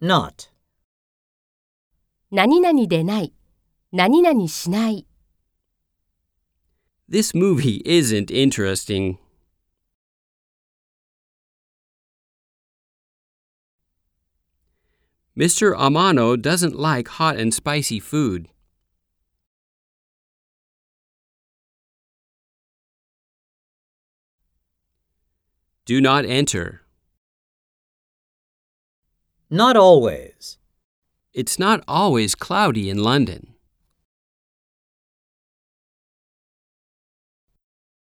not, 何々でない、何々しない。 This movie isn't interesting. Mr. Amano doesn't like hot and spicy food. Do not enter. not always, It's not always cloudy in London.